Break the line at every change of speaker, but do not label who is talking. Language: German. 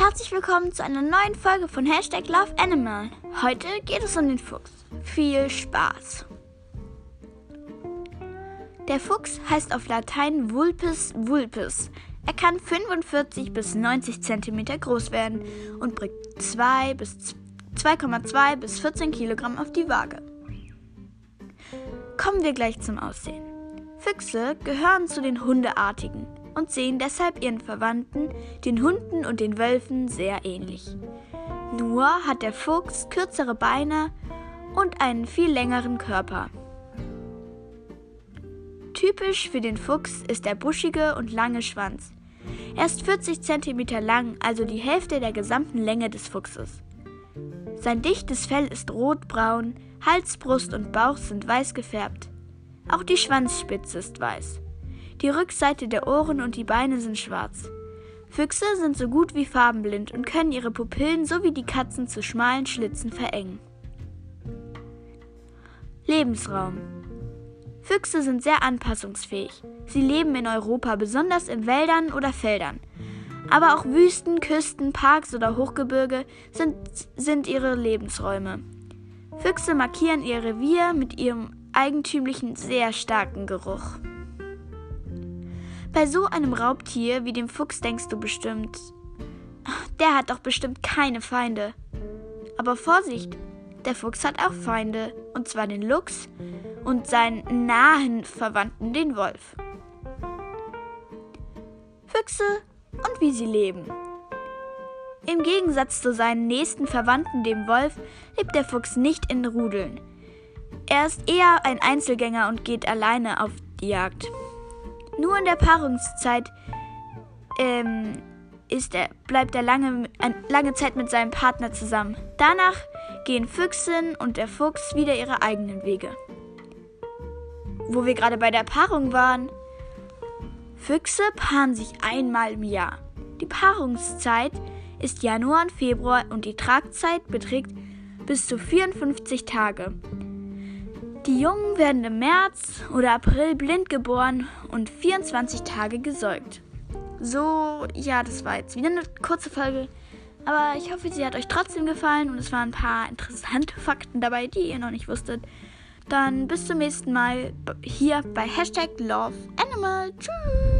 Herzlich willkommen zu einer neuen Folge von Hashtag Love Animal. Heute geht es um den Fuchs. Viel Spaß! Der Fuchs heißt auf Latein Vulpes vulpes. Er kann 45 bis 90 cm groß werden und bringt 2 bis 2,2 bis 14 Kilogramm auf die Waage. Kommen wir gleich zum Aussehen. Füchse gehören zu den Hundeartigen und sehen deshalb ihren Verwandten, den Hunden und den Wölfen, sehr ähnlich. Nur hat der Fuchs kürzere Beine und einen viel längeren Körper. Typisch für den Fuchs ist der buschige und lange Schwanz. Er ist 40 cm lang, also die Hälfte der gesamten Länge des Fuchses. Sein dichtes Fell ist rotbraun, Hals, Brust und Bauch sind weiß gefärbt. Auch die Schwanzspitze ist weiß. Die Rückseite der Ohren und die Beine sind schwarz. Füchse sind so gut wie farbenblind und können ihre Pupillen so wie die Katzen zu schmalen Schlitzen verengen. Lebensraum Füchse sind sehr anpassungsfähig. Sie leben in Europa, besonders in Wäldern oder Feldern. Aber auch Wüsten, Küsten, Parks oder Hochgebirge sind, sind ihre Lebensräume. Füchse markieren ihr Revier mit ihrem eigentümlichen, sehr starken Geruch. Bei so einem Raubtier wie dem Fuchs denkst du bestimmt, der hat doch bestimmt keine Feinde. Aber Vorsicht, der Fuchs hat auch Feinde, und zwar den Luchs und seinen nahen Verwandten, den Wolf. Füchse und wie sie leben. Im Gegensatz zu seinen nächsten Verwandten, dem Wolf, lebt der Fuchs nicht in Rudeln. Er ist eher ein Einzelgänger und geht alleine auf die Jagd. Nur in der Paarungszeit ähm, ist er, bleibt er lange, lange Zeit mit seinem Partner zusammen. Danach gehen Füchsin und der Fuchs wieder ihre eigenen Wege. Wo wir gerade bei der Paarung waren. Füchse paaren sich einmal im Jahr. Die Paarungszeit ist Januar und Februar und die Tragzeit beträgt bis zu 54 Tage. Die Jungen werden im März oder April blind geboren und 24 Tage gesäugt. So, ja, das war jetzt wieder eine kurze Folge. Aber ich hoffe, sie hat euch trotzdem gefallen und es waren ein paar interessante Fakten dabei, die ihr noch nicht wusstet. Dann bis zum nächsten Mal hier bei Hashtag Love Animal. Tschüss.